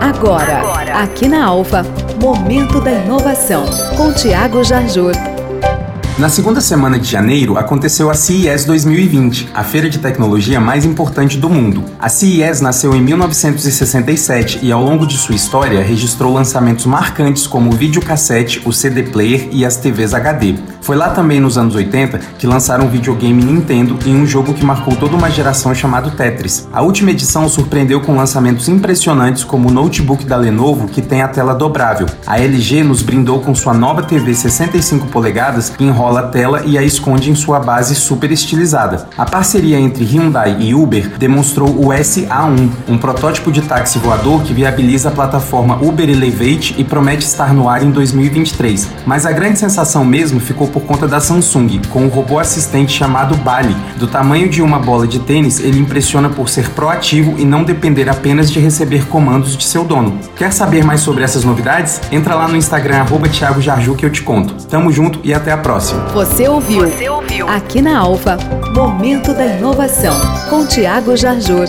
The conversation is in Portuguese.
Agora, aqui na Alfa, Momento da Inovação, com Tiago Jarjur. Na segunda semana de janeiro aconteceu a CES 2020, a feira de tecnologia mais importante do mundo. A CES nasceu em 1967 e ao longo de sua história registrou lançamentos marcantes como o videocassete, o CD player e as TVs HD. Foi lá também nos anos 80 que lançaram o videogame Nintendo e um jogo que marcou toda uma geração chamado Tetris. A última edição surpreendeu com lançamentos impressionantes como o notebook da Lenovo que tem a tela dobrável. A LG nos brindou com sua nova TV 65 polegadas que enrola a tela e a esconde em sua base super estilizada. A parceria entre Hyundai e Uber demonstrou o SA1, um protótipo de táxi voador que viabiliza a plataforma Uber Elevate e promete estar no ar em 2023. Mas a grande sensação mesmo ficou por conta da Samsung, com um robô assistente chamado Bali. Do tamanho de uma bola de tênis, ele impressiona por ser proativo e não depender apenas de receber comandos de seu dono. Quer saber mais sobre essas novidades? Entra lá no Instagram arroba Thiago Jarju que eu te conto. Tamo junto e até a próxima. Você ouviu? Você ouviu? Aqui na Alfa, Momento da Inovação, com Tiago Jarjur.